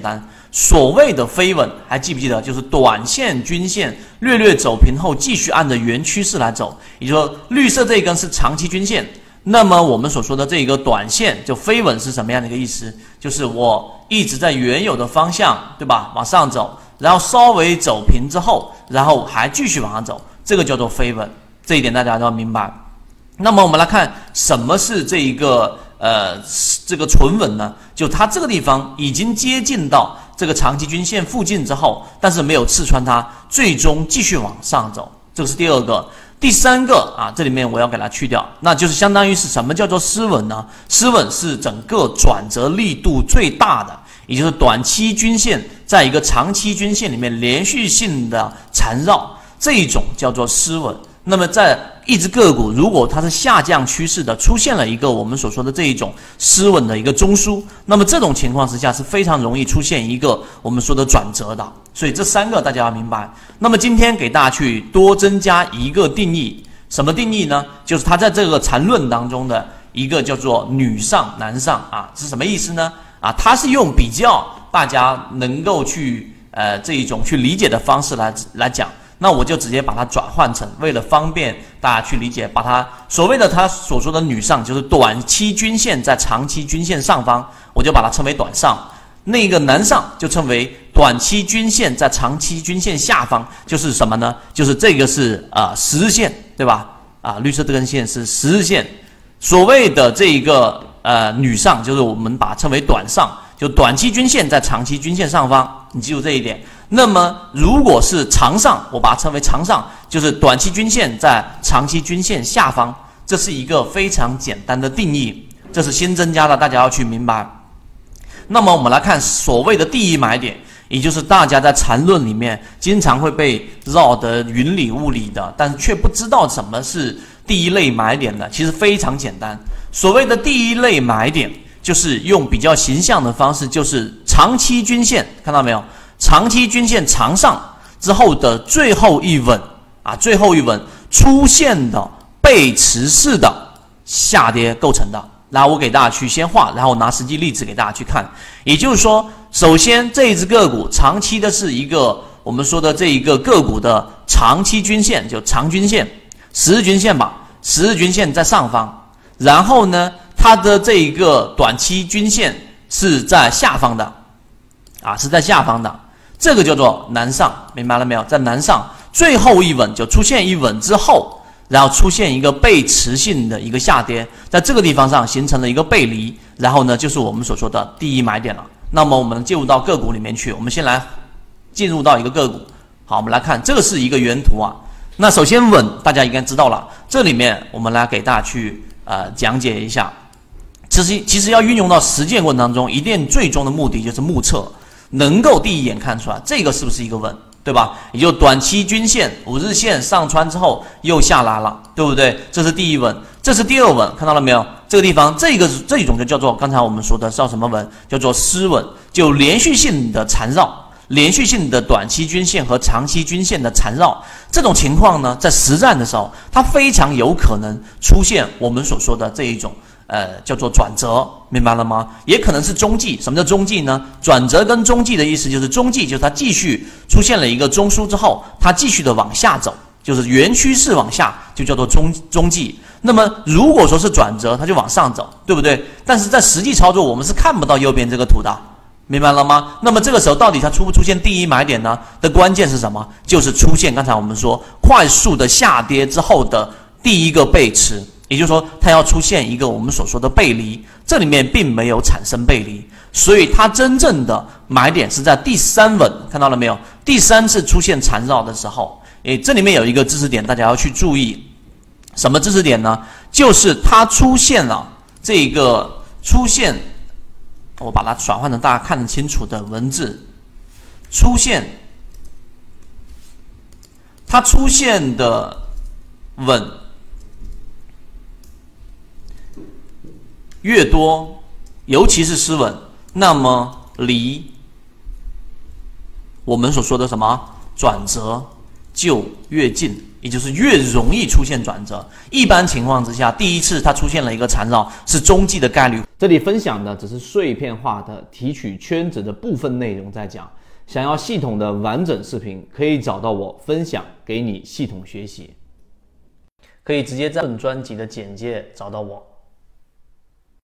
单。所谓的飞稳，还记不记得？就是短线均线略略走平后，继续按着原趋势来走。也就是说，绿色这一根是长期均线。那么我们所说的这一个短线就飞稳是什么样的一个意思？就是我一直在原有的方向，对吧？往上走，然后稍微走平之后，然后还继续往上走，这个叫做飞稳。这一点大家都要明白。那么我们来看什么是这一个呃这个存稳呢？就它这个地方已经接近到这个长期均线附近之后，但是没有刺穿它，最终继续往上走，这个是第二个。第三个啊，这里面我要给它去掉，那就是相当于是什么叫做失稳呢？失稳是整个转折力度最大的，也就是短期均线在一个长期均线里面连续性的缠绕，这一种叫做失稳。那么在一只个股如果它是下降趋势的，出现了一个我们所说的这一种失稳的一个中枢，那么这种情况之下是非常容易出现一个我们说的转折的。所以这三个大家要明白。那么今天给大家去多增加一个定义，什么定义呢？就是它在这个缠论当中的一个叫做女上男上啊，是什么意思呢？啊，它是用比较大家能够去呃这一种去理解的方式来来讲。那我就直接把它转换成，为了方便大家去理解，把它所谓的他所说的女上，就是短期均线在长期均线上方，我就把它称为短上；那个男上就称为短期均线在长期均线下方，就是什么呢？就是这个是啊十日线，对吧？啊，绿色这根线是十日线。所谓的这一个呃女上，就是我们把它称为短上，就短期均线在长期均线上方，你记住这一点。那么，如果是长上，我把它称为长上，就是短期均线在长期均线下方，这是一个非常简单的定义，这是新增加的，大家要去明白。那么，我们来看所谓的第一买点，也就是大家在缠论里面经常会被绕得云里雾里的，但是却不知道什么是第一类买点的，其实非常简单。所谓的第一类买点，就是用比较形象的方式，就是长期均线，看到没有？长期均线长上之后的最后一稳啊，最后一稳出现的背驰式的下跌构成的。然后我给大家去先画，然后拿实际例子给大家去看。也就是说，首先这一只个股长期的是一个我们说的这一个个股的长期均线，就长均线、十日均线吧，十日均线在上方，然后呢，它的这一个短期均线是在下方的，啊，是在下方的。这个叫做南上，明白了没有？在南上最后一稳就出现一稳之后，然后出现一个背驰性的一个下跌，在这个地方上形成了一个背离，然后呢，就是我们所说的第一买点了。那么我们进入到个股里面去，我们先来进入到一个个股。好，我们来看这个是一个原图啊。那首先稳，大家应该知道了。这里面我们来给大家去呃讲解一下。其实其实要运用到实践过程当中，一定最终的目的就是目测。能够第一眼看出来，这个是不是一个稳，对吧？也就短期均线五日线上穿之后又下来了，对不对？这是第一稳，这是第二稳，看到了没有？这个地方，这个这一种就叫做刚才我们说的叫什么稳？叫做失稳，就连续性的缠绕，连续性的短期均线和长期均线的缠绕，这种情况呢，在实战的时候，它非常有可能出现我们所说的这一种。呃，叫做转折，明白了吗？也可能是中继。什么叫中继呢？转折跟中继的意思就是中继，就是它继续出现了一个中枢之后，它继续的往下走，就是原趋势往下，就叫做中中继。那么如果说是转折，它就往上走，对不对？但是在实际操作，我们是看不到右边这个图的，明白了吗？那么这个时候到底它出不出现第一买点呢？的关键是什么？就是出现刚才我们说快速的下跌之后的第一个背驰。也就是说，它要出现一个我们所说的背离，这里面并没有产生背离，所以它真正的买点是在第三稳，看到了没有？第三次出现缠绕的时候，诶，这里面有一个知识点，大家要去注意，什么知识点呢？就是它出现了这个出现，我把它转换成大家看得清楚的文字，出现，它出现的稳。越多，尤其是失稳，那么离我们所说的什么转折就越近，也就是越容易出现转折。一般情况之下，第一次它出现了一个缠绕，是中继的概率。这里分享的只是碎片化的提取圈子的部分内容，在讲。想要系统的完整视频，可以找到我分享给你系统学习，可以直接在本专辑的简介找到我。